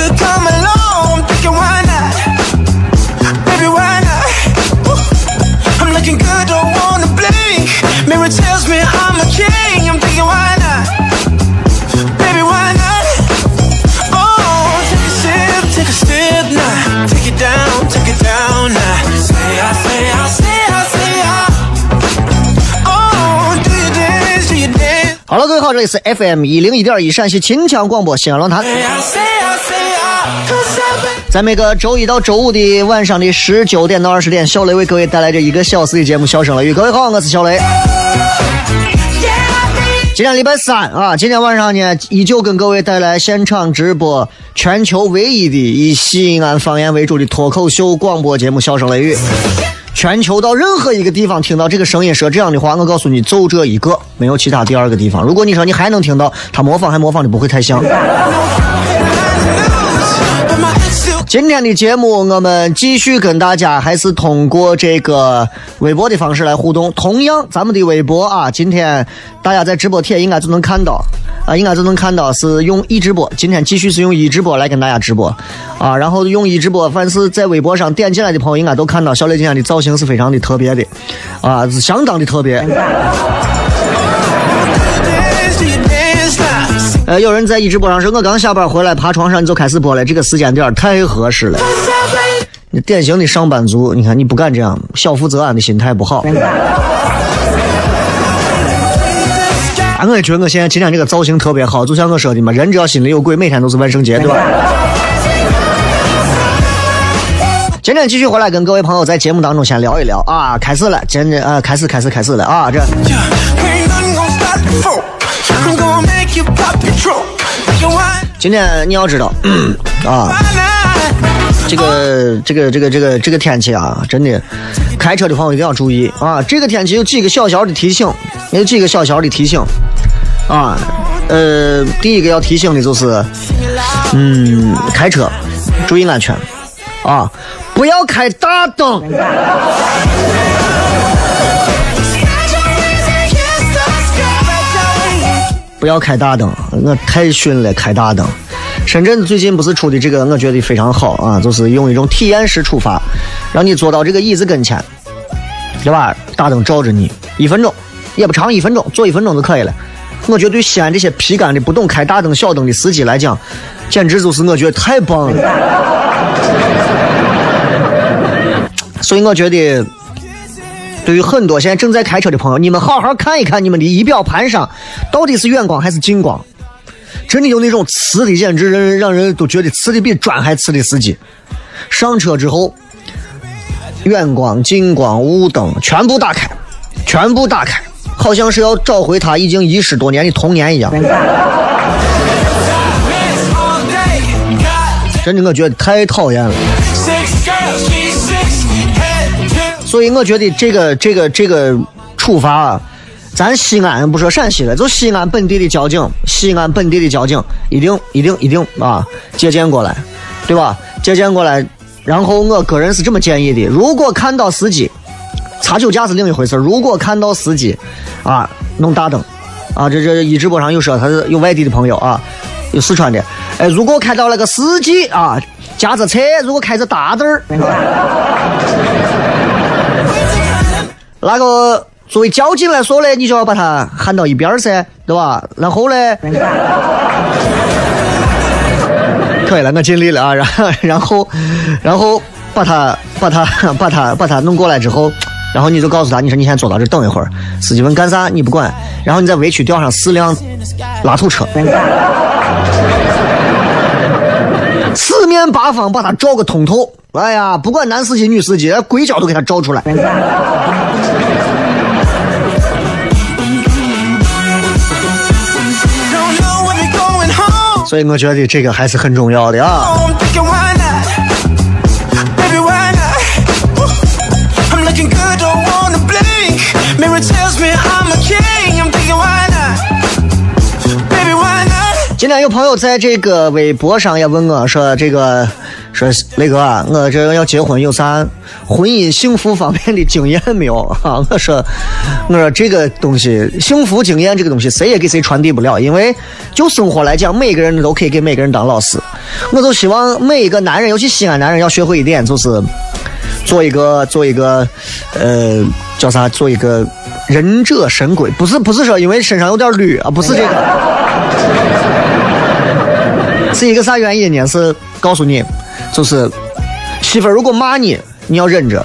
Could come along. Thinking why not? Baby, why not? Woo. I'm looking good, don't wanna blink. Mirror tells me I'm a king. I'm thinking why not? Baby, why not? Oh, take a sip, take a sip now. Take it down, take it down now. Say I, say I, say I, say I. Oh, do you dance, do you dance? 好了，各位好，这里是 FM 一零一点一陕西秦腔广播西安论坛，在每个周一到周五的晚上的十九点到二十点，小雷为各位带来这一个小时的节目《笑声雷雨》。各位好，我是小雷。今天礼拜三啊，今天晚上呢，依旧跟各位带来现场直播全球唯一的以西安方言为主的脱口秀广播节目《笑声雷雨》。全球到任何一个地方听到这个声音说这样的话，我告诉你，就这一个，没有其他第二个地方。如果你说你还能听到，他模仿还模仿的不会太像。今天的节目，我们继续跟大家还是通过这个微博的方式来互动。同样，咱们的微博啊，今天大家在直播帖应该就能看到啊，应该就能看到是用一直播。今天继续是用一直播来跟大家直播啊，然后用一直播，凡是在微博上点进来的朋友，应该都看到小雷今天的造型是非常的特别的啊，是相当的特别。呃，有人在一直播上说，我刚下班回来，爬床上你就开始播了，这个时间点太合适了。典型的上班族，你看你不敢这样，小富则安的心态不好。啊，我也觉得我现在今天这个造型特别好，就像我说的嘛，人只要心里有鬼，每天都是万圣节，对吧？今天继续回来跟各位朋友在节目当中先聊一聊啊，开始了，今天呃开始开始开始了啊，这今天你要知道 啊，这个这个这个这个这个天气啊，真的，开车的朋友一定要注意啊！这个天气有几个小小的提醒，有几个小小的提醒啊。呃，第一个要提醒的就是，嗯，开车注意安全啊，不要开大灯。不要开大灯，我太训了，开大灯。深圳最近不是出的这个，我觉得非常好啊，就是用一种体验式出发，让你坐到这个椅子跟前，对吧？大灯照着你，一分钟也不长，一分钟坐一分钟就可以了。我觉得对西安这些皮干的不懂开大灯小灯的司机来讲，简直就是我觉得太棒了。所以我觉得，对于很多现在正在开车的朋友，你们好好看一看你们的仪表盘上到底是远光还是近光。真的有那种呲的，简直让人让人都觉得呲的比砖还呲的司机。上车之后，远光、近光、雾灯全部打开，全部打开，好像是要找回他已经遗失多年的童年一样。真的，我觉得太讨厌了。所以我觉得这个这个这个处罚啊，咱西安不说陕西了，就西安本地的交警，西安本地的交警一定一定一定啊借鉴过来，对吧？借鉴过来。然后我个人是这么建议的：如果看到司机擦酒驾是另一回事如果看到司机啊弄大灯啊，这这一直播上有说他是有外地的朋友啊，有四川的，哎，如果看到那个司机啊驾着车，如果开着大灯儿，那个作为交警来说呢，你就要把他喊到一边儿噻，对吧？然后呢？可以了，我尽力了啊！然后，然后，然后把他把他把他把他弄过来之后，然后你就告诉他，你说你先坐到这等一会儿。司机问干啥，你不管。然后你在围区调上四辆拉土车，四面八方把他照个通透。哎呀，不管男司机女司机，鬼脚都给他照出来。所以我觉得这个还是很重要的啊。今天有朋友在这个微博上也问我说：“这个。”说雷哥，我这要结婚有啥婚姻幸福方面的经验没有啊？我说，我说这个东西幸福经验这个东西谁也给谁传递不了，因为就生活来讲，每个人都可以给每个人当老师。我就希望每一个男人，尤其西安男人要学会一点，就是做一个做一个呃叫啥？做一个忍者神龟，不是不是说因为身上有点绿啊，不是这个，是一个啥原因呢？是告诉你。就是媳妇儿如果骂你，你要忍着；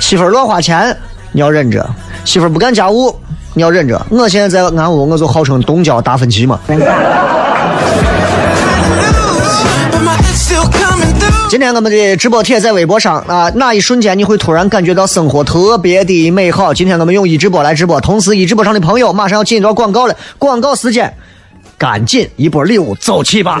媳妇儿乱花钱，你要忍着；媳妇儿不干家务，你要忍着。我现在在俺屋，我就号称东郊达芬奇嘛。今天我们的直播帖在微博上啊，那一瞬间你会突然感觉到生活特别的美好？今天我们用一直播来直播，同时一直播上的朋友马上要进一段广告了，广告时间，赶紧一波礼物走起吧！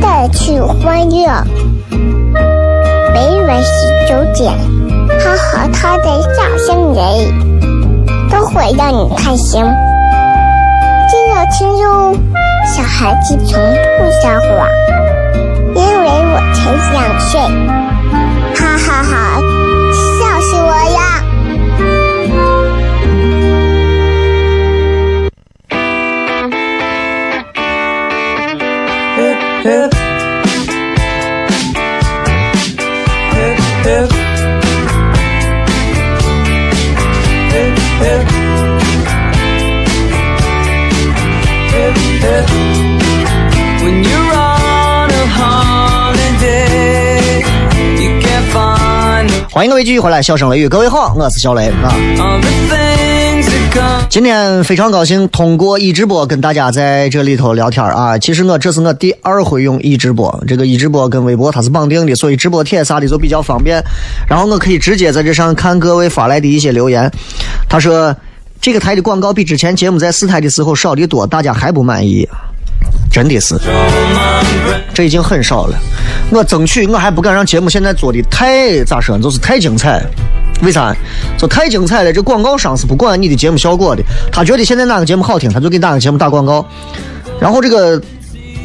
带去欢乐，每晚十九点，他和他的笑声人，都会让你开心。记得听哟，小孩子从不撒谎，因为我才两岁。哈哈哈，笑死我了呀！欢迎各位继续回来，笑声雷雨，各位好，我是小雷啊。今天非常高兴通过一直播跟大家在这里头聊天啊。其实我这是我第二回用一直播，这个一直播跟微博它是绑定的，所以直播帖啥的就比较方便。然后我可以直接在这上看各位发来的一些留言。他说这个台的广告比之前节目在四台的时候少的多，大家还不满意。真的是，这已经很少了。我争取，我还不敢让节目现在做的太咋说，就是太精彩。为啥？就太精彩了。这广告商是不管你的节目效果的，他觉得现在哪个节目好听，他就给哪个节目打广告。然后这个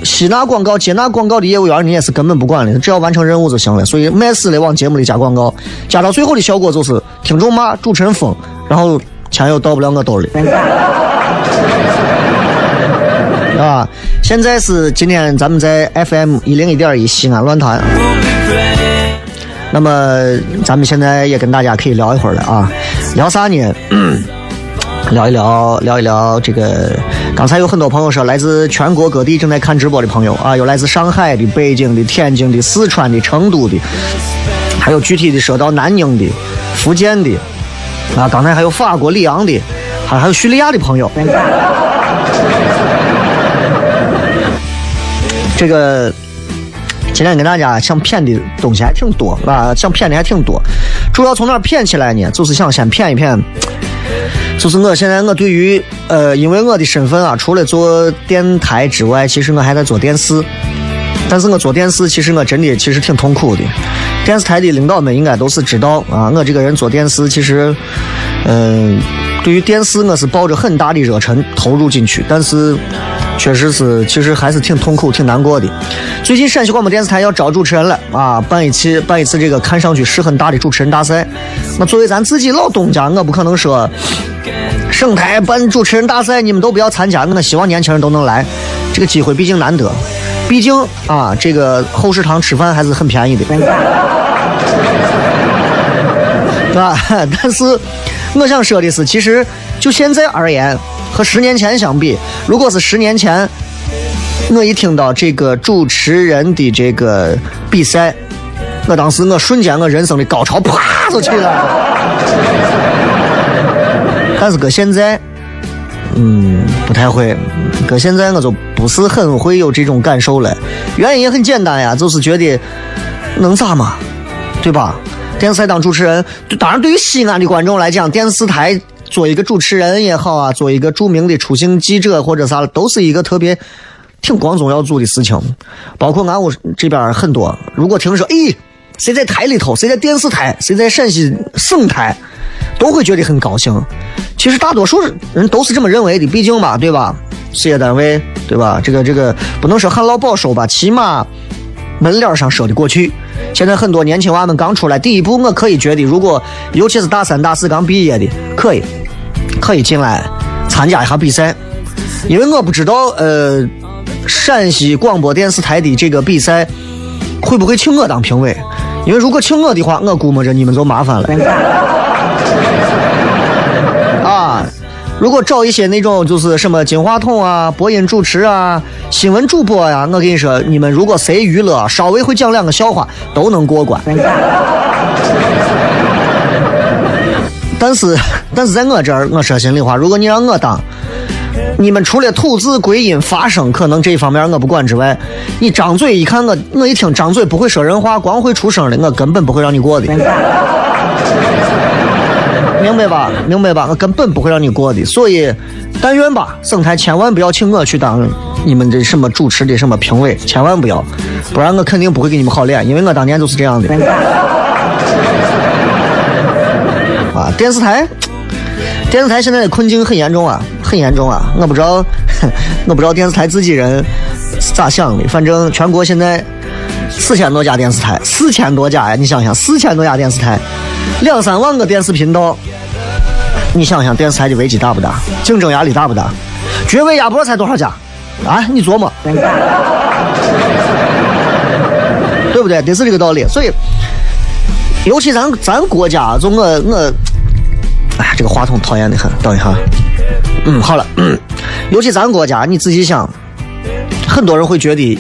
吸纳广告、接纳广告的业务员，你也是根本不管的，只要完成任务就行了。所以卖死了往节目里加广告，加到最后的效果就是听众骂，主持人疯，然后钱又到不了我兜里。啊！现在是今天咱们在 FM 一零一点一西安论坛。那么咱们现在也跟大家可以聊一会儿了啊，聊啥呢？聊一聊，聊一聊这个。刚才有很多朋友说，来自全国各地正在看直播的朋友啊，有来自上海的、北京的、天津的、四川的、成都的，还有具体的说到南宁的、福建的啊，刚才还有法国里昂的，还还有叙利亚的朋友。这个今天跟大家想骗的东西还挺多啊，想骗的还挺多。主要从哪儿骗起来呢？就是想先骗一骗。就是我现在我对于呃，因为我的身份啊，除了做电台之外，其实我还在做电视。但是我做电视，其实我真的其实挺痛苦的。电视台的领导们应该都是知道啊，我这个人做电视，其实嗯，对于电视我是抱着很大的热忱投入进去，但是确实是其实还是挺痛苦、挺难过的。最近陕西广播电视台要招主持人了啊，办一次办一次这个看上去是很大的主持人大赛。那作为咱自己老东家，我不可能说。省台办主持人大赛，你们都不要参加。我希望年轻人都能来，这个机会毕竟难得。毕竟啊，这个后食堂吃饭还是很便宜的，对吧？但是我想说的是，其实就现在而言，和十年前相比，如果是十年前，我一听到这个主持人的这个比赛，我当时我瞬间我人生的高潮啪就起来了。但是搁现在，嗯，不太会。搁现在我就不是很会有这种感受了。原因也很简单呀，就是觉得能咋嘛，对吧？电视台当主持人，当然对于西安的观众来讲，电视台做一个主持人也好啊，做一个著名的出行记者或者啥，都是一个特别挺光宗耀祖的事情。包括俺屋这边很多，如果听说，咦，谁在台里头，谁在电视台，谁在陕西省台。都会觉得很高兴。其实大多数人都是这么认为的，毕竟吧，对吧？事业单位，对吧？这个这个不能说很老保守吧，起码门脸上说得过去。现在很多年轻娃们刚出来，第一步我可以觉得，如果尤其是大三、大四刚毕业的，可以可以进来参加一下比赛。因为我不知道，呃，陕西广播电视台的这个比赛会不会请我当评委？因为如果请我的话，我估摸着你们就麻烦了。啊，如果找一些那种就是什么金话筒啊、播音主持啊、新闻主播呀，我跟你说，你们如果谁娱乐稍微会讲两个笑话，都能过关。但是，但是在我这儿，我说心里话，如果你让我当，你们除了吐字归音、发声，可能这一方面我不管之外，你张嘴一看我，我一听张嘴不会说人话，光会出声的，我根本不会让你过的。明白吧？明白吧？我根本不会让你过的，所以，但愿吧，省台千万不要请我去当你们的什么主持的什么评委，千万不要，不然我肯定不会给你们好脸，因为我当年就是这样的。电视台，电视台现在的困境很严重啊，很严重啊！我不知道，我不知道电视台自己人是咋想的，反正全国现在四千多家电视台，四千多家呀，你想想，四千多家电视台。两三万个电视频道，你想想电视台的危机大不大？竞争压力大不大？绝味鸭脖才多少家？啊，你琢磨，对不对？得是这个道理。所以，尤其咱咱国家，就我我，哎，这个话筒讨厌的很。等一下，嗯，好了，嗯，尤其咱国家，你仔细想，很多人会觉得，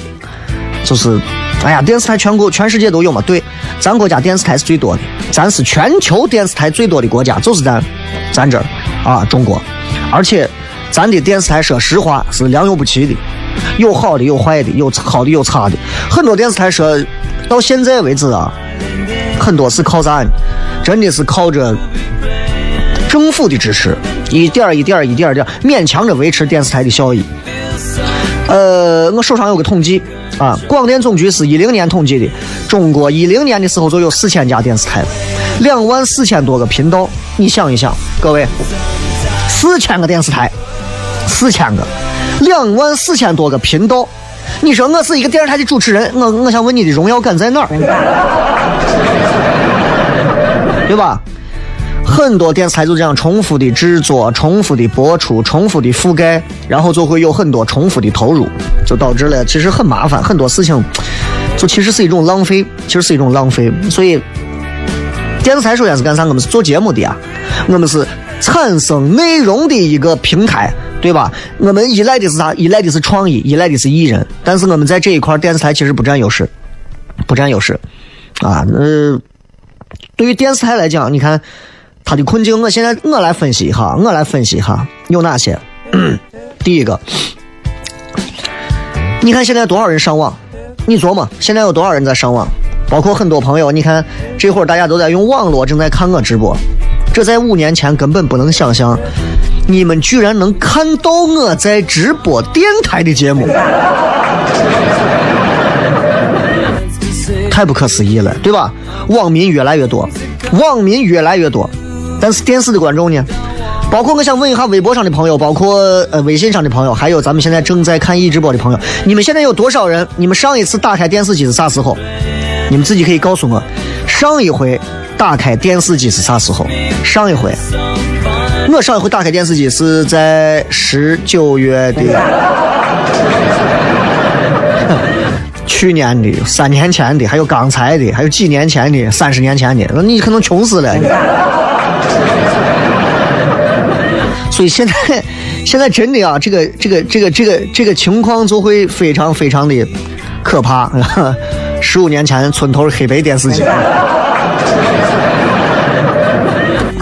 就是，哎呀，电视台全国全世界都有嘛？对。咱国家电视台是最多的，咱是全球电视台最多的国家，就是咱，咱这儿啊，中国。而且，咱的电视台说实话是良莠不齐的，有好的，有坏的，有好的，有差的。很多电视台说，到现在为止啊，很多是靠啥？真的是靠着政府的支持，一点一点一点点勉强着维持电视台的效益。呃，我手上有个统计。啊，广电总局是一零年统计的，中国一零年的时候就有四千家电视台，两万四千多个频道。你想一想，各位，四千个电视台，四千个，两万四千多个频道。你说我是一个电视台的主持人，我我想问你的荣耀感在哪儿？对吧？很多电视台就这样重复的制作、重复的播出、重复的覆盖，然后就会有很多重复的投入，就导致了其实很麻烦。很多事情就其实是一种浪费，其实是一种浪费。所以，电视台首先是干啥？我们是做节目的啊，我们是产生内容的一个平台，对吧？我们依赖的是啥？依赖的是创意，依赖的是艺人。但是我们在这一块，电视台其实不占优势，不占优势啊。呃，对于电视台来讲，你看他的困境，我现在我来分析一下，我来分析一下有哪些。第一个，你看现在多少人上网？你琢磨，现在有多少人在上网？包括很多朋友，你看这会儿大家都在用网络正在看我直播，这在五年前根本不能想象，你们居然能看到我在直播电台的节目，太不可思议了，对吧？网民越来越多，网民越来越多，但是电视的观众呢？包括我想问一下微博上的朋友，包括呃微信上的朋友，还有咱们现在正在看一直播的朋友，你们现在有多少人？你们上一次打开电视机是啥时候？你们自己可以告诉我，上一回打开电视机是啥时候？上一回，我上一回打开电视机是在十九月的，去年的、三年前的，还有刚才的，还有几年前的、三十年前的，那你可能穷死了。所以现在，现在真的啊，这个这个这个这个这个情况就会非常非常的可怕。十五年前村头黑白电视机，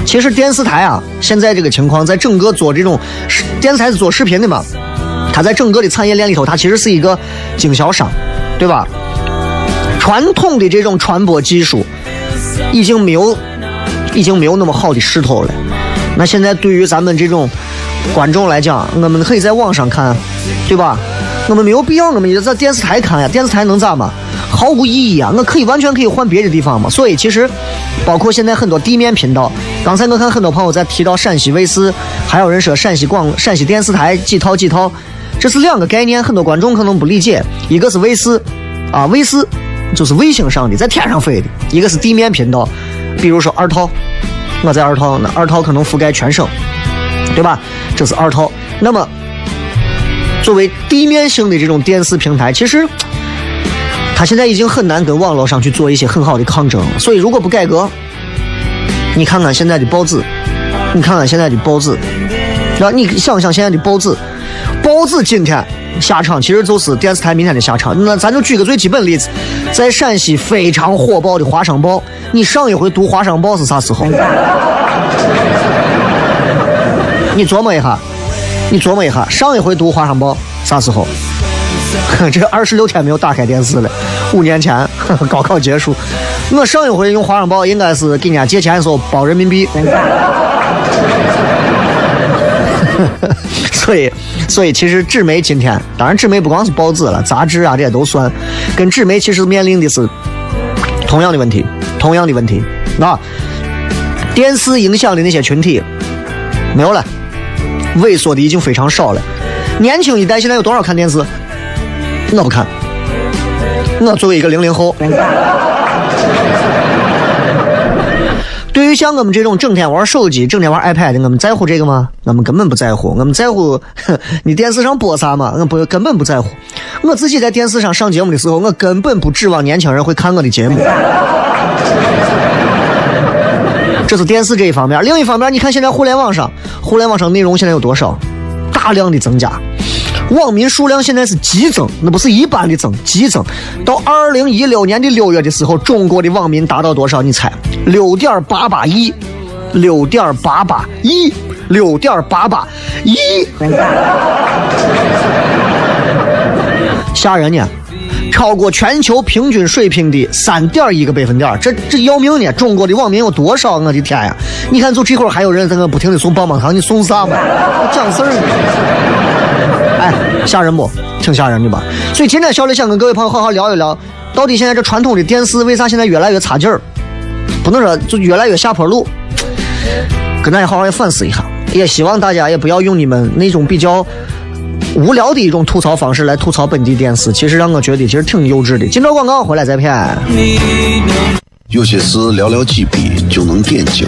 其实电视台啊，现在这个情况，在整个做这种电视台是做视频的嘛，它在整个的产业链里头，它其实是一个经销商，对吧？传统的这种传播技术已经没有，已经没有那么好的势头了。那现在对于咱们这种观众来讲，我们可以在网上看，对吧？我们没有必要，我们就在电视台看呀。电视台能咋嘛？毫无意义啊！我可以完全可以换别的地方嘛。所以其实，包括现在很多地面频道，刚才我看很多朋友在提到陕西卫视，还有人说陕西广、陕西电视台几套几套，这是两个概念，很多观众可能不理解。一个是卫视，啊，卫视就是卫星上的，在天上飞的；一个是地面频道，比如说二套，我在二套，那二套可能覆盖全省，对吧？这是二套。那么，作为地面性的这种电视平台，其实。他现在已经很难跟网络上去做一些很好的抗争，所以如果不改革，你看看现在的报纸，你看看现在的报纸，那你想想现在的报纸，报纸今天下场其实就是电视台明天的下场。那咱就举个最基本例子，在陕西非常火爆的《华商报》，你上一回读《华商报》是啥时候？你琢磨一下，你琢磨一下，上一回读《华商报》啥时候？这二十六天没有打开电视了。五年前高考结束，我上一回用华商报应该是给人家借钱的时候包人民币。所以，所以其实纸媒今天，当然纸媒不光是报纸了，杂志啊这些都算。跟纸媒其实面临的是同样的问题，同样的问题。那电视影响的那些群体没有了，萎缩的已经非常少了。年轻一代现在有多少看电视？我不看，我作为一个零零后，于像我们这种整天玩手机、整天玩 iPad 的，我们在乎这个吗？我们根本不在乎。我们在乎 你电视上播啥嘛？我不根本不在乎。我自己在电视上上节目的时候，我根本不指望年轻人会看我的节目。这是电视这一方面，另一方面，你看现在互联网上，互联网上内容现在有多少？大量的增加。网民数量现在是激增，那不是一般的增，激增。到二零一六年的六月的时候，中国的网民达到多少？你猜？六点八八亿，六点八八亿，六点八八亿，吓人呢！超过全球平均水平的三点一个百分点，这这要命呢！中国的网民有多少？我的天呀！你看，就这会儿还有人在那不停的送棒棒糖，你送啥嘛？讲事儿呢？哎，吓人不？挺吓人的吧？所以今天小雷想跟各位朋友好好聊一聊，到底现在这传统的电视为啥现在越来越差劲儿？不能说就越来越下坡路，跟大家好好反思一下。也希望大家也不要用你们那种比较。无聊的一种吐槽方式来吐槽本地电视，其实让我觉得其实挺幼稚的。进到广告回来再骗。有些事寥寥几笔就能点睛，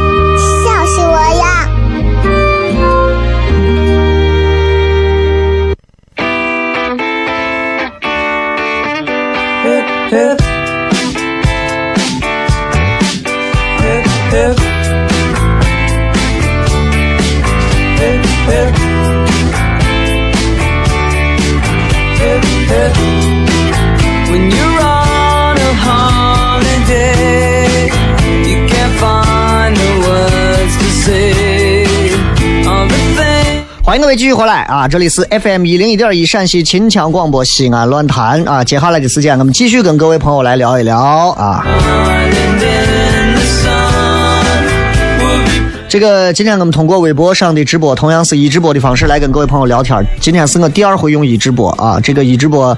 位继续回来啊！这里是 FM 一零一点一陕西秦腔广播西安论坛啊。接下来的时间，我们继续跟各位朋友来聊一聊啊。这个今天我们通过微博上的直播，同样是一直播的方式来跟各位朋友聊天。今天是我第二回用一直播啊，这个一直播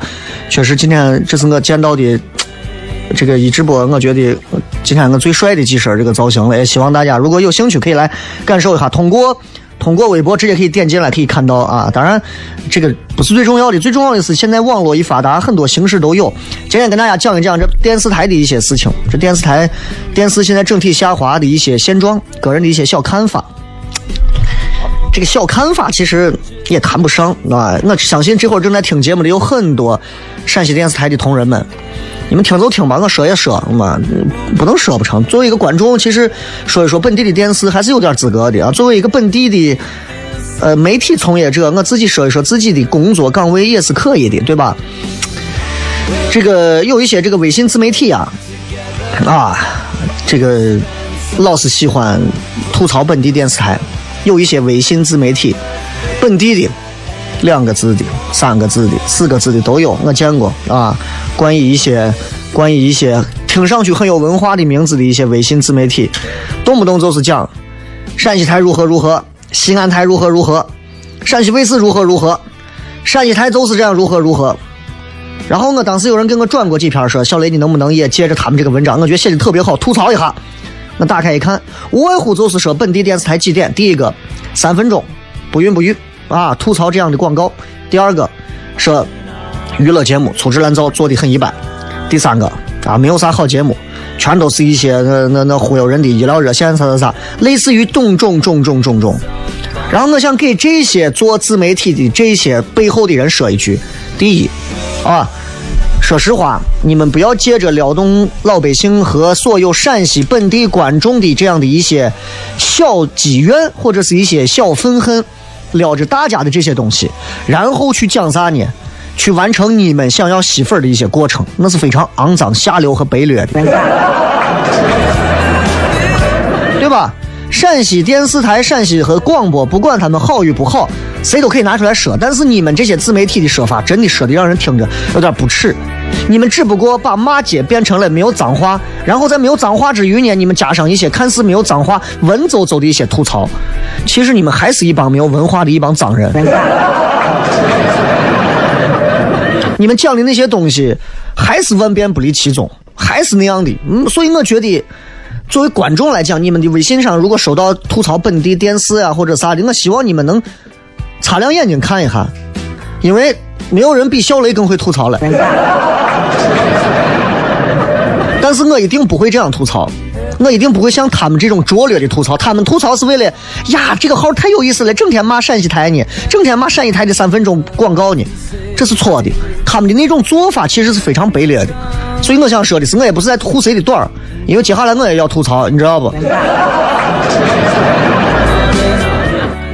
确实今天这是我见到的这个一直播，我觉得今天我最帅的几身这个造型了。也希望大家如果有兴趣可以来感受一下，通过。通过微博直接可以点进来，可以看到啊。当然，这个不是最重要的，最重要的是现在网络一发达，很多形式都有。今天跟大家讲一讲这电视台的一些事情，这电视台电视现在整体下滑的一些现状，个人的一些小看法。这个小看法其实也谈不上啊。我相信这会儿正在听节目的有很多陕西电视台的同仁们，你们听就听吧，我说也说嘛，不能说不成。作为一个观众，其实说一说本地的电视还是有点资格的啊。作为一个本地的呃媒体从业者，我自己说一说自己的工作岗位也是可以的，对吧？这个有一些这个微信自媒体啊，啊，这个老是喜欢吐槽本地电视台，有一些微信自媒体，本地的两个字的、三个字的、四个字的都有，我见过啊。关于一些关于一些听上去很有文化的名字的一些微信自媒体，动不动就是讲陕西台如何如何，西安台如何如何，陕西卫视如何如何，陕西台就是这样如何如何。然后我当时有人给我转过几篇，说小雷你能不能也借着他们这个文章，我觉得写的特别好，吐槽一下。我打开一看，无外乎就是说本地电视台几点：第一个，三分钟，不孕不育啊，吐槽这样的广告；第二个，说娱乐节目粗制滥造，做的很一般；第三个啊，没有啥好节目，全都是一些那那那忽悠人的医疗热线啥啥啥，类似于种种种种种种。然后我想给这些做自媒体的这些背后的人说一句：第一，啊，说实话，你们不要借着撩动老百姓和所有陕西本地观众的这样的一些小积怨或者是一些小愤恨，撩着大家的这些东西，然后去讲啥呢？去完成你们想要吸粉的一些过程，那是非常肮脏、下流和卑劣的，对吧？陕西电视台、陕西和广播，不管他们好与不好，谁都可以拿出来说。但是你们这些自媒体的说法，真的说的让人听着有点不耻。你们只不过把骂街变成了没有脏话，然后在没有脏话之余呢，你们加上一些看似没有脏话、文绉绉的一些吐槽。其实你们还是一帮没有文化的一帮脏人。你们讲的那些东西，还是万变不离其宗，还是那样的。嗯，所以我觉得，作为观众来讲，你们的微信上如果收到吐槽本地电视啊或者啥的，我希望你们能擦亮眼睛看一看，因为没有人比小雷更会吐槽了。但是我一定不会这样吐槽，我一定不会像他们这种拙劣的吐槽。他们吐槽是为了呀，这个号太有意思了，整天骂陕西台呢，整天骂陕西台的三分钟广告呢，这是错的。他们的那种做法其实是非常卑劣的，所以我想说的是，我也不是在吐谁的短儿，因为接下来我也要吐槽，你知道不？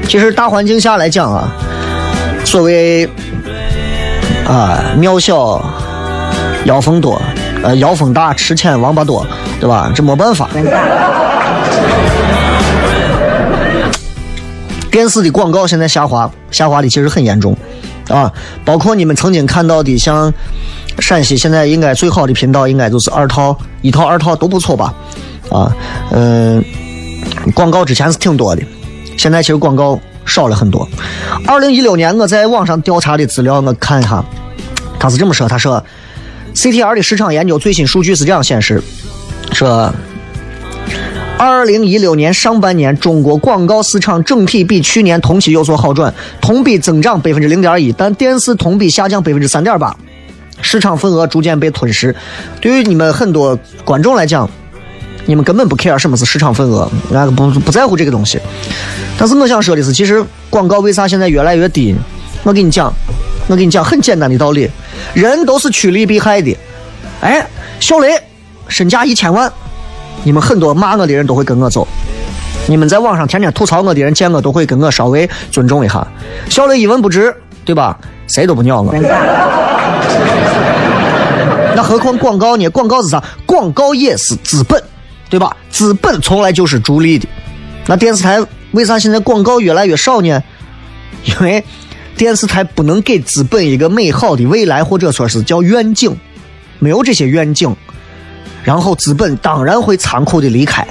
其实大环境下来讲啊，所谓啊庙小妖风多，呃妖风大池浅王八多，对吧？这没办法。电视的广告现在下滑，下滑的其实很严重，啊，包括你们曾经看到的，像陕西现在应该最好的频道，应该就是二套、一套、二套都不错吧，啊，嗯，广告之前是挺多的，现在其实广告少了很多。二零一六年我在网上调查的资料，我看一下，他是这么说，他说，CTR 的市场研究最新数据是这样显示，说。二零一六年上半年，中国广告市场整体比去年同期有所好转，同比增长百分之零点一，但电视同比下降百分之三点八，市场份额逐渐被吞噬。对于你们很多观众来讲，你们根本不 care 什么是市场份额，那个不不在乎这个东西。但是我想说的是，其实广告为啥现在越来越低？我跟你讲，我跟你讲很简单的道理，人都是趋利避害的。哎，小雷身价一千万。你们很多骂我的人都会跟我走，你们在网上天天吐槽我的人见我都会跟我稍微尊重一下。小雷一文不值，对吧？谁都不鸟我。那何况广告呢？广告是啥？广告也是资本，对吧？资本从来就是逐利的。那电视台为啥现在广告越来越少呢？因为电视台不能给资本一个美好的未来，或者说是叫愿景，没有这些愿景。然后资本当然会残酷的离开，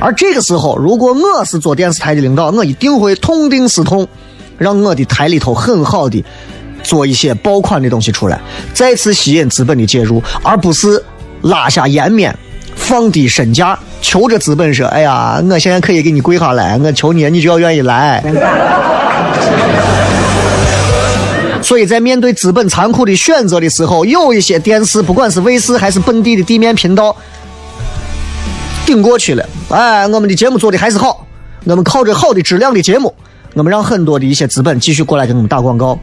而这个时候，如果我是做电视台的领导，我一定会痛定思痛，让我的台里头很好的做一些爆款的东西出来，再次吸引资本的介入，而不是拉下颜面，放低身价，求着资本说：“哎呀，我现在可以给你跪下来，我求你，你就要愿意来。”所以在面对资本残酷的选择的时候，有一些电视，不管是卫视还是本地的地面频道，顶过去了。哎，我们的节目做的还是好，我们靠着好的质量的节目，我们让很多的一些资本继续过来给我们打广告。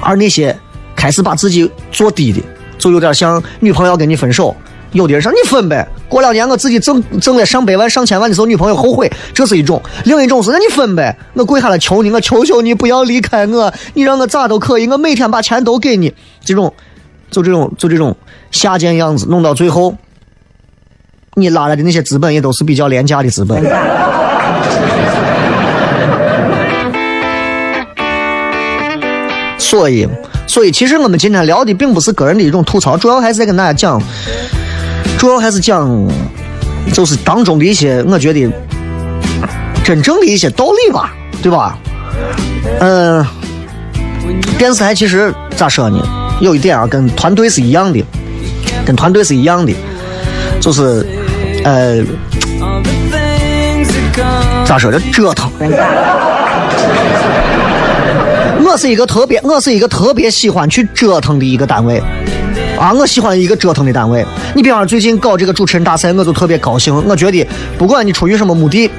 而那些开始把自己做低的，就有点像女朋友跟你分手。有的人说你分呗，过两年我自己挣挣了上百万、上千万的时候，女朋友后悔，这是一种；另一种是那你分呗，我跪下来求你，我求求你不要离开我，你让我咋都可以，我每天把钱都给你。这种，就这种，就这种下贱样子，弄到最后，你拉来的那些资本也都是比较廉价的资本。所以，所以其实我们今天聊的并不是个人的一种吐槽，主要还是在跟大家讲。主要还是讲，就是当中的一些，我觉得真正的一些道理吧，对吧？嗯，电视台其实咋说呢？有一点啊，跟团队是一样的，跟团队是一样的，就是呃，咋说的？折腾。我是一个特别，我是一个特别喜欢去折腾的一个单位。啊，我喜欢一个折腾的单位。你比方说最近搞这个主持人大赛，我就特别高兴。我觉得不管你出于什么目的，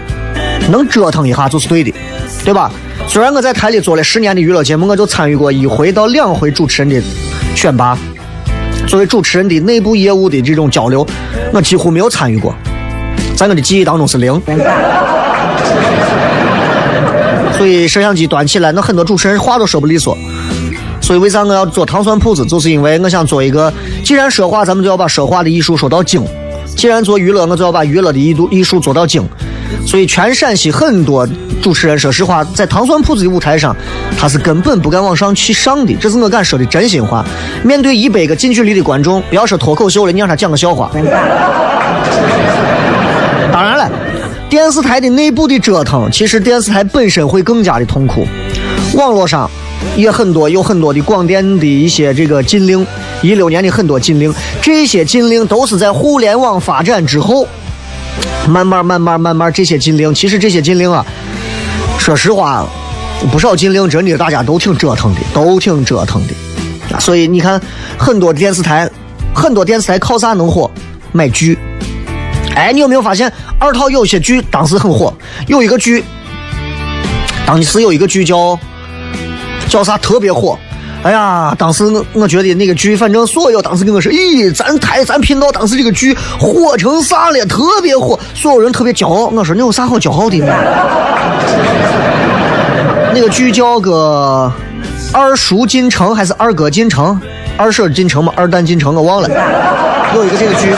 能折腾一下就是对的，对吧？虽然我在台里做了十年的娱乐节目，我就参与过一回到两回主持人的选拔。作为主持人的内部业务的这种交流，我几乎没有参与过，在我的记忆当中是零。所以摄像机端起来，那很多主持人话都说不利索。所以为啥我要做糖蒜铺子？就是因为我想做一个，既然说话，咱们就要把说话的艺术说到精；既然做娱乐，我就要把娱乐的艺度艺术做到精。所以全陕西很多主持人，说实话，在糖蒜铺子的舞台上，他是根本不敢往上去上的。这是我敢说的真心话。面对一百个近距离的观众，不要说脱口秀了，你让他讲个笑话。当然了，电视台的内部的折腾，其实电视台本身会更加的痛苦。网络上。也很多，有很多的广电的一些这个禁令，一六年的很多禁令，这些禁令都是在互联网发展之后，慢慢慢慢慢慢这些禁令，其实这些禁令啊，说实话，不少禁令真的大家都挺折腾的，都挺折腾的。所以你看，很多电视台，很多电视台靠啥能火？买剧。哎，你有没有发现二套有些剧当时很火？有一个剧，当时有一个剧叫。叫啥特别火？哎呀，当时我我觉得那个剧，反正所有当时跟我说，咦，咱台咱频道当时这个剧火成啥了，特别火，所有人特别骄傲。我说你有啥好骄傲的呢？那个剧叫个二叔进城还是二哥进城？二婶进城吗？二蛋进城？我忘了。有一个这个剧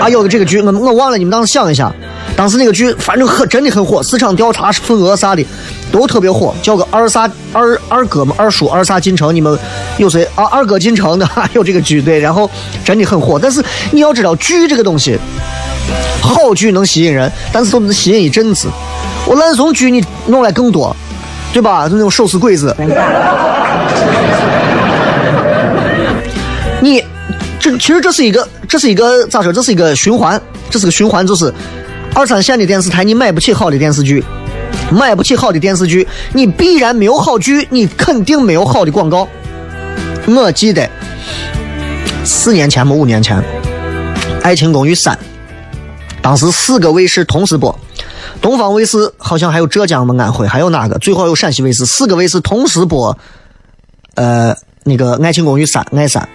啊，有个这个剧，我我忘了，你们当时想一下。当时那个剧反正很真的很火，市场调查份额啥的都特别火，叫个二啥二二哥嘛，二叔二啥进城，你们有谁啊？二哥进城的 还有这个剧对，然后真的很火。但是你要知道，剧这个东西，好剧能吸引人，但是都能吸引一阵子。我烂怂剧你弄来更多，对吧？就那种手撕鬼子，你这其实这是一个这是一个咋说？这是一个循环，这是个循环，就是。二三线的电视台，你买不起好的电视剧，买不起好的电视剧，你必然没有好剧，你肯定没有好的广告。我记得四年前么，五年前，《爱情公寓三》，当时四个卫视同时播，东方卫视好像还有浙江么安徽，还有哪个？最后有陕西卫视，四个卫视同时播，呃，那个《爱情公寓三》爱三，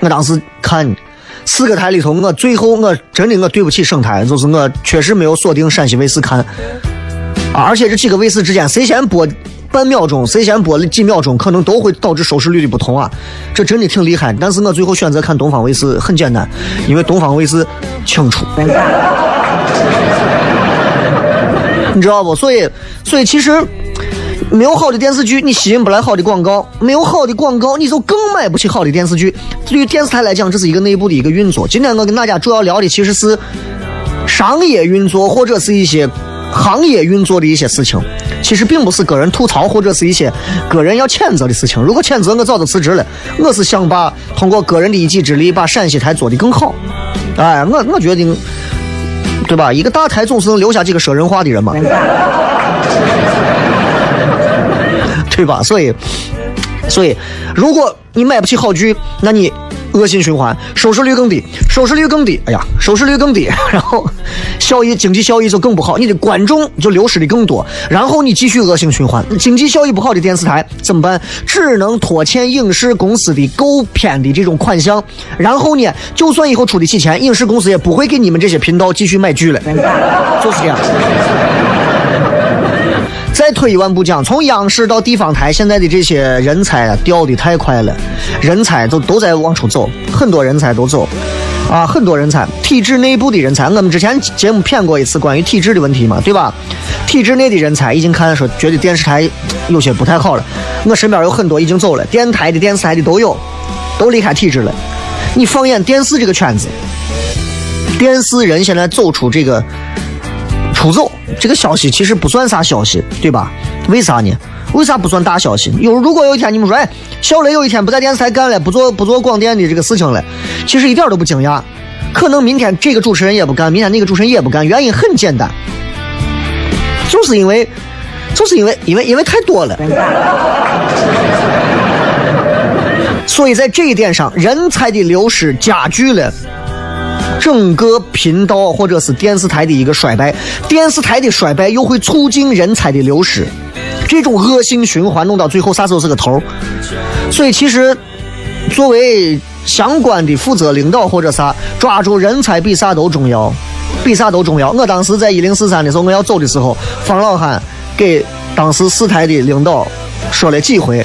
我当时看。四个台里头，我最后我真的我对不起省台，就是我确实没有锁定陕西卫视看，啊，而且这几个卫视之间谁先播半秒钟，谁先播了几秒钟，可能都会导致收视率的不同啊，这真的挺厉害。但是我最后选择看东方卫视，很简单，因为东方卫视清楚，你知道不？所以，所以其实。没有好的电视剧，你吸引不来好的广告；没有好的广告，你就更买不起好的电视剧。对于电视台来讲，这是一个内部的一个运作。今天我跟大家主要聊的其实是商业运作或者是一些行业运作的一些事情，其实并不是个人吐槽或者是一些个人要谴责的事情。如果谴责，我早就辞职了。我是想把通过个人的一己之力，把陕西台做得更好。哎，我我觉得，对吧？一个大台总是能留下几个说人话的人嘛。对吧？所以，所以，如果你买不起好剧，那你恶性循环，收视率更低，收视率更低。哎呀，收视率更低，然后效益、经济效益就更不好，你的观众就流失的更多，然后你继续恶性循环。经济效益不好的电视台怎么办？只能拖欠影视公司的购片的这种款项。然后呢，就算以后出得起钱，影视公司也不会给你们这些频道继续买剧了，就是这样。再退一万步讲，从央视到地方台，现在的这些人才啊，掉的太快了，人才都都在往出走，很多人才都走，啊，很多人才，体制内部的人才，我们之前节目骗过一次关于体制的问题嘛，对吧？体制内的人才已经看说，觉得电视台有些不太好了。我身边有很多已经走了，电台的、电视台的都有，都离开体制了。你放眼电视这个圈子，电视人现在走出这个。出走这个消息其实不算啥消息，对吧？为啥呢？为啥不算大消息？有如果有一天你们说，哎，小雷有一天不在电视台干了，不做不做广电的这个事情了，其实一点都不惊讶。可能明天这个主持人也不干，明天那个主持人也不干，原因很简单，就是因为，就是因为，因为因为太多了。所以在这一点上，人才的流失加剧了。整个频道或者是电视台的一个衰败，电视台的衰败又会促进人才的流失，这种恶性循环弄到最后啥时候是个头？所以其实作为相关的负责领导或者啥，抓住人才比啥都重要，比啥都重要。我当时在一零四三的时候，我要走的时候，方老汉给当时四台的领导说了几回，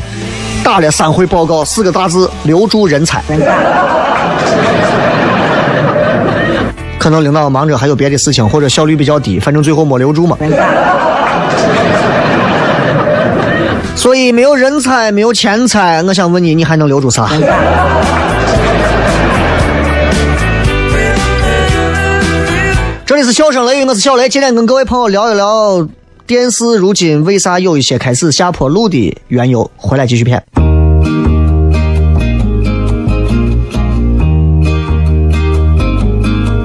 打了三回报告，四个大字：留住人才。可能领导忙着还有别的事情，或者效率比较低，反正最后没留住嘛。所以没有人才，没有钱财，我想问你，你还能留住啥？这里是笑声雷雨，我是小雷，今天跟各位朋友聊一聊电视如今为啥有一些开始下坡路的缘由。回来继续片。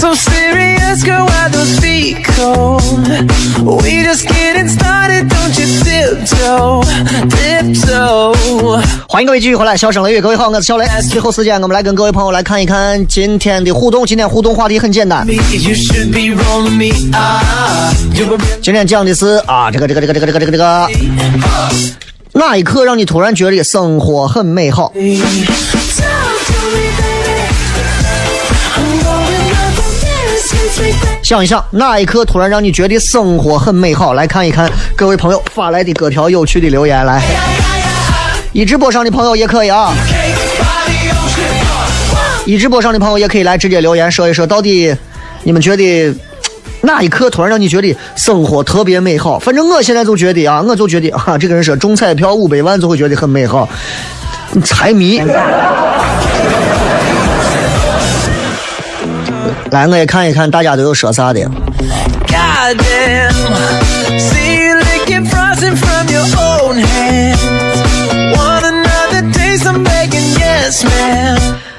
so serious go out to speak we just get it started don't you dip to dip to 欢迎各位继续回来，笑声雷雨，各位好，我是小雷，最后时间我们来跟各位朋友来看一看今天的互动，今天互动话题很简单，今天讲的是啊这个这个这个这个这个这个。那一刻让你突然觉得生活很美好。想一想，哪一刻突然让你觉得生活很美好？来看一看各位朋友发来的各条有趣的留言来。一直播上的朋友也可以啊，一直播上的朋友也可以来直接留言说一说，到底你们觉得哪一刻突然让你觉得生活特别美好？反正我现在就觉得啊，我就觉得啊，这个人说中彩票五百万就会觉得很美好，财迷。来，我也看一看大家都有说啥的。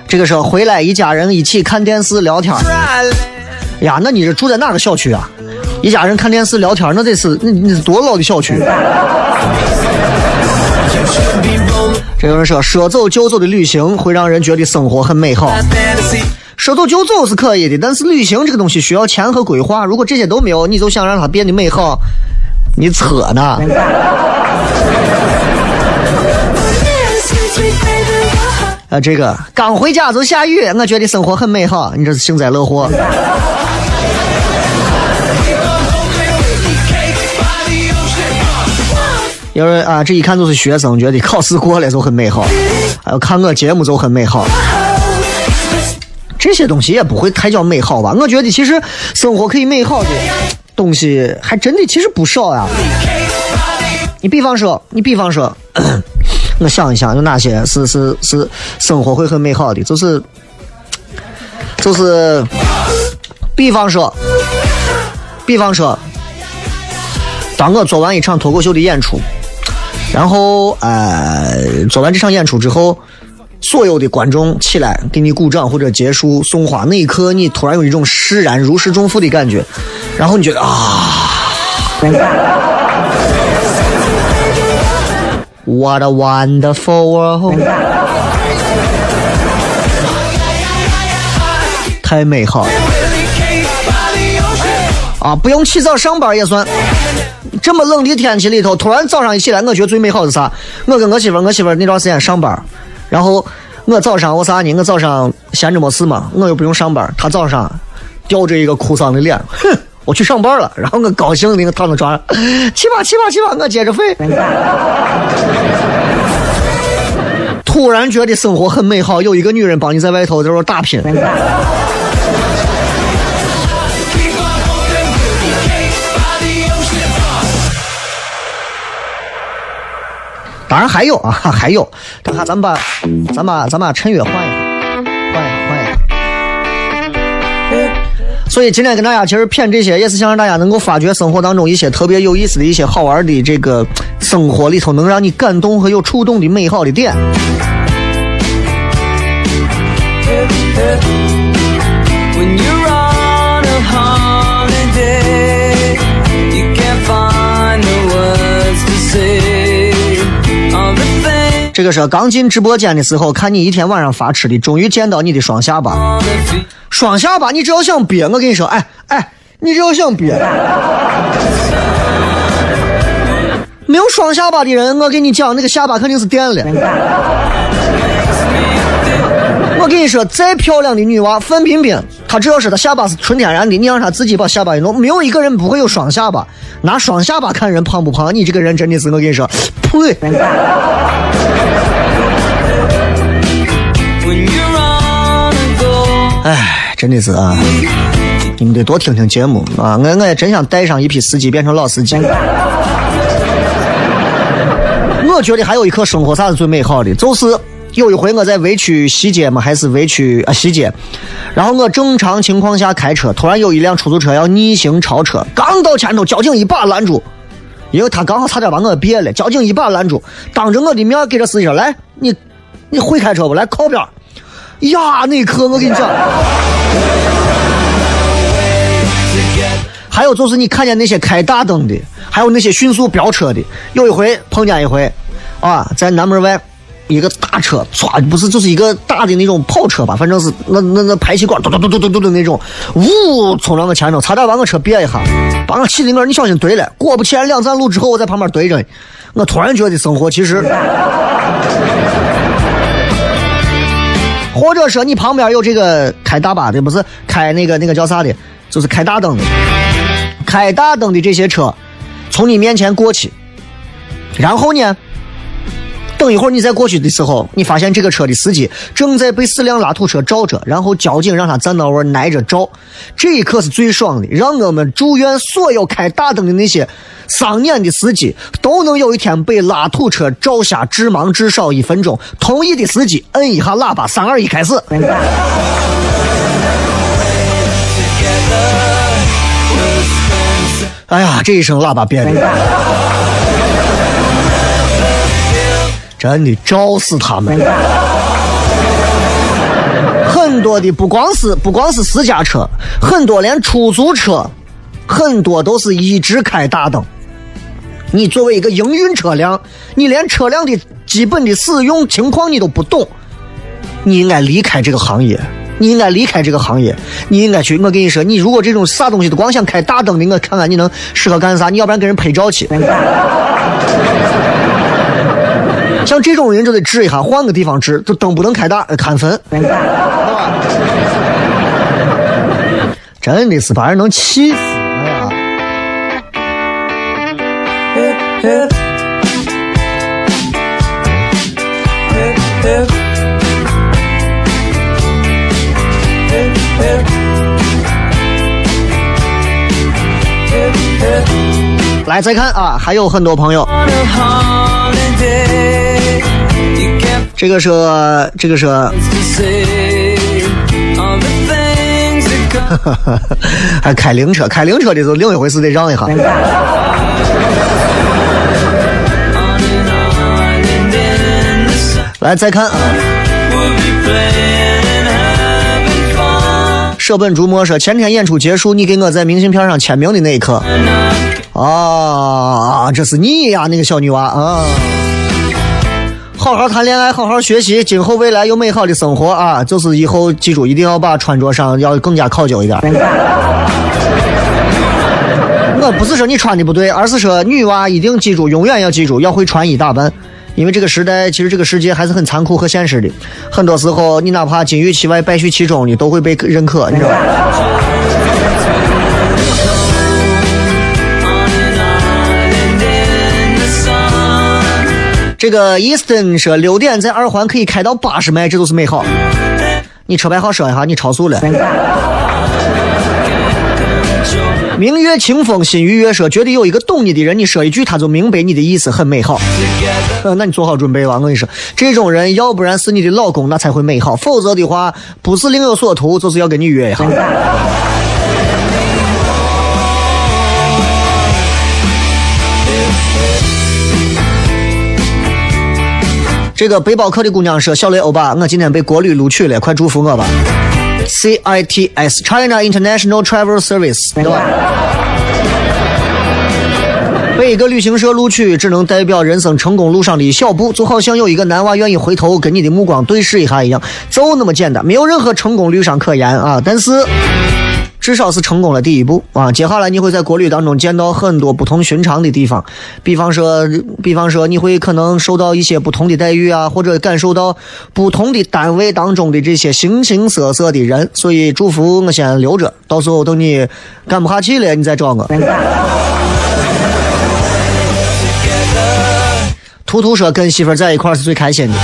这个时候回来，一家人一起看电视聊天。呀，那你是住在哪个小区啊？一家人看电视聊天，那得是那那是多老的小区。这有人说，说走就走的旅行会让人觉得生活很美好。说走就走是可以的，但是旅行这个东西需要钱和规划。如果这些都没有，你就想让它变得美好，你扯呢？啊，这个刚回家就下雨，我觉得生活很美好。你这是幸灾乐祸。有人啊，这一看就是学生，觉得考试过了就很美好，还有看我节目就很美好。这些东西也不会太叫美好吧？我觉得其实生活可以美好的东西还真的其实不少呀。你比方说，你比方说，我想一想，有哪些是是是生活会很美好的？就是就是，比方说，比方说，当我做完一场脱口秀的演出，然后呃，做完这场演出之后，所有的观众起来给你鼓掌或者结束送花，那一刻你突然有一种释然、如释重负的感觉，然后你觉得啊。What a wonderful world！太美好了啊！不用起早上班也算。这么冷的天气里头，突然早上一起来，我觉得最美好的是啥？我跟我媳妇，我媳妇那段时间上班，然后我早上我啥呢？我早上闲着没事嘛，我又不用上班，她早上吊着一个哭丧的脸，哼，我去上班了。然后我高兴的我躺在床上，去吧去吧去吧，我接着睡。突然觉得生活很美好，有一个女人帮你在外头在这打拼。当然还有啊，还有，等下咱们把咱把咱把陈悦换一下，换一下，换一下。所以今天跟大家其实谝这些，也是想让大家能够发掘生活当中一些特别有意思的一些好玩的这个生活里头能让你感动和有触动的美好的点。这个是刚进直播间的时候，看你一天晚上发吃的，终于见到你的双下巴。双下巴，你只要想憋，我跟你说，哎哎，你只要想憋，没有双下巴的人，我跟你讲，那个下巴肯定是垫了。我跟你说，再漂亮的女娃范冰冰，她只要是她下巴是纯天然的，你让她自己把下巴一弄，没有一个人不会有双下巴。拿双下巴看人胖不胖，你这个人真的是我跟你说，呸！哎，真的是啊，你们得多听听节目啊！我我也真想带上一批司机变成老司机。我觉得还有一刻生活啥是最美好的，就是有一回我在围区西街嘛，还是围区啊西街，然后我正常情况下开车，突然有一辆出租车要逆行超车，刚到前头，交警一把拦住，因为他刚好差点把我别了，交警一把拦住，当着我的面给这司机说：“来，你你会开车不？来靠边。”呀，那一刻我跟你讲。还有就是你看见那些开大灯的，还有那些迅速飙车的。有一回碰见一回，啊，在南门外一个大车，唰，不是就是一个大的那种跑车吧，反正是那那那排气管嘟嘟嘟嘟嘟嘟的那种，呜冲到我前头，差点把我车别一下，把我气的我，你小心怼了。果不其然，两站路之后我在旁边怼着，我突然觉得生活其实。或者说你旁边有这个开大巴的，不是开那个那个叫啥的，就是开大灯的，开大灯的这些车从你面前过去，然后呢，等一会儿你再过去的时候，你发现这个车的司机正在被四辆拉土车罩着，然后交警让他站到位儿挨着照，这一刻是最爽的，让我们祝愿所有开大灯的那些丧眼的司机都能有一天被拉土车照下致盲至少一分钟。同意的司机摁一下喇叭，三二一，开始。哎呀，这一声喇叭变的，真的照死他们。很多的不光是不光是私家车，很多连出租车，很多都是一直开大灯。你作为一个营运车辆，你连车辆的基本的使用情况你都不懂，你应该离开这个行业。你应该离开这个行业，你应该去。我跟你说，你如果这种啥东西都光想开大灯的，我看看你能适合干啥？你要不然给人拍照去。像这种人就得治一下，换个地方治。这灯不能开大，砍坟，对吧？真的是把人能气死！哎呀，来再看啊，还有很多朋友，这个是这个是，还开灵车，开灵车的就另一回事，得让一下。来再看啊，舍本逐末说前天演出结束，你给我在明信片上签名的那一刻，啊，这是你呀，那个小女娃啊。好好谈恋爱，好好学习，今后未来有美好的生活啊！就是以后记住，一定要把穿着上要更加考究一点。我不是说你穿的不对，而是说女娃一定记住，永远要记住，要会穿衣打扮。因为这个时代，其实这个世界还是很残酷和现实的。很多时候，你哪怕金玉其外，败絮其中，你都会被认可，你知道吧？这个 Easton 说六点在二环可以开到八十迈，这都是美好。你车牌号说一下，你超速了。明月清风心愉悦说，觉得有一个懂你的人，你说一句他就明白你的意思，很美好。呃，那你做好准备吧，我跟你说，这种人要不然是你的老公，那才会美好；否则的话，不是另有所图，就是要跟你约一下。这个背包客的姑娘说：“小雷欧巴，我今天被国旅录取了，快祝福我吧。” CITS China International Travel Service，对吧？被一个旅行社录取，只能代表人生成功路上的一小步，就好像有一个男娃愿意回头跟你的目光对视一下一样，就那么简单，没有任何成功率上可言啊！但是。至少是成功了第一步啊！接下来你会在国旅当中见到很多不同寻常的地方，比方说，比方说你会可能受到一些不同的待遇啊，或者感受到不同的单位当中的这些形形色色的人。所以祝福我先留着，到时候等你干不下去了，你再找我。图图说跟媳妇在一块是最开心的。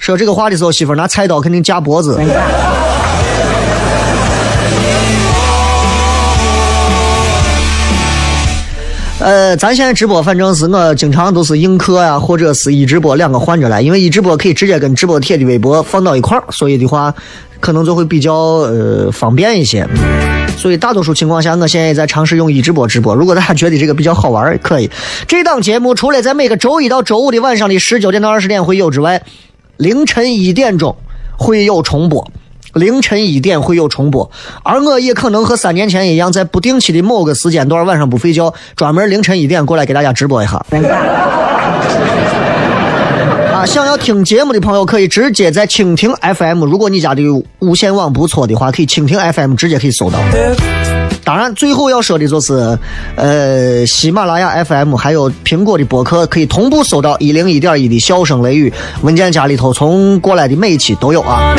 说这个话的时候，媳妇拿菜刀肯定夹脖子。呃，咱现在直播，反正是我经常都是映客呀，或者是一直播两个换着来，因为一直播可以直接跟直播贴的微博放到一块儿，所以的话，可能就会比较呃方便一些。所以大多数情况下，我现在也在尝试用一直播直播。如果大家觉得这个比较好玩，可以。这档节目除了在每个周一到周五的晚上的十九点到二十点会有之外，凌晨一点钟会有重播。凌晨一点会有重播，而我也可能和三年前一样，在不定期的某个时间段晚上不睡觉，专门凌晨一点过来给大家直播一下。啊，想要听节目的朋友可以直接在蜻蜓 FM，如果你家的无线网不错的话，可以蜻蜓 FM 直接可以搜到。当然，最后要说的就是，呃，喜马拉雅 FM 还有苹果的播客可以同步搜到一零一点一的笑声雷雨文件夹里头，从过来的每一期都有啊。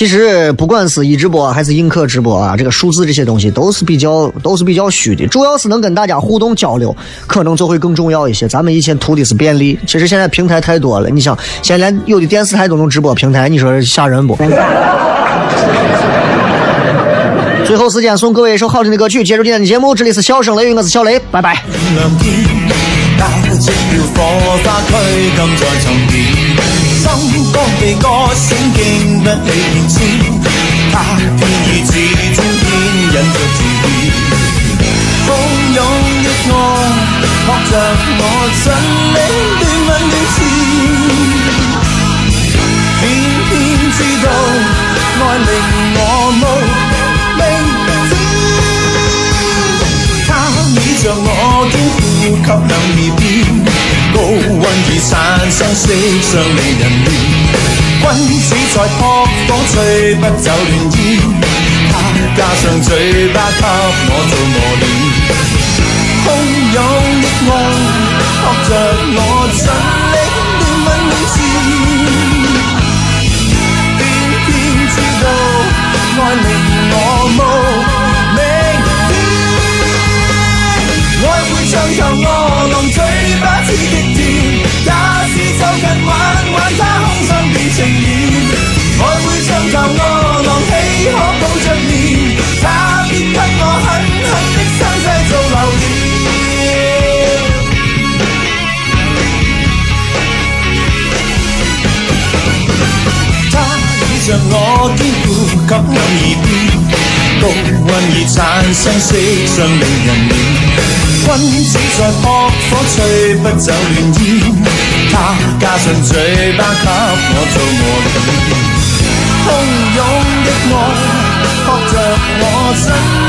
其实不管是一直播还是映客直播啊，这个数字这些东西都是比较都是比较虚的，主要是能跟大家互动交流，可能就会更重要一些。咱们以前图的是便利，其实现在平台太多了，你想现在连有的电视台都能直播平台，你说吓人不？最后时间送各位一首好听的歌曲，结束今天的节目。这里是笑声雷雨，我是小雷，拜拜。亮天，交織了火花驅禁在沉澱，心肝被歌聲經不起變遷，他偏以至尊天引着自變，洶湧的愛學着我盡力亂問亂纏。偏偏知道愛令我無呼吸兩耳邊，高温已产生色相令人面。君子在扑火吹不走亂煙，他加上嘴巴给我做磨练。汹涌的愛，學着我尽力亂問亂纏。偏偏知道爱令我无明天，愛會像頭餓使走近玩玩，它空心變情意。愛會像頭餓狼，豈可抱着眠？它必給我狠狠的傷勢做留念。他倚着我肩呼吸兩耳邊，高溫已產生色相令人戀。君子在撲火吹不走亂煙，他，加上嘴巴给我做磨练，汹涌的爱扑着我身。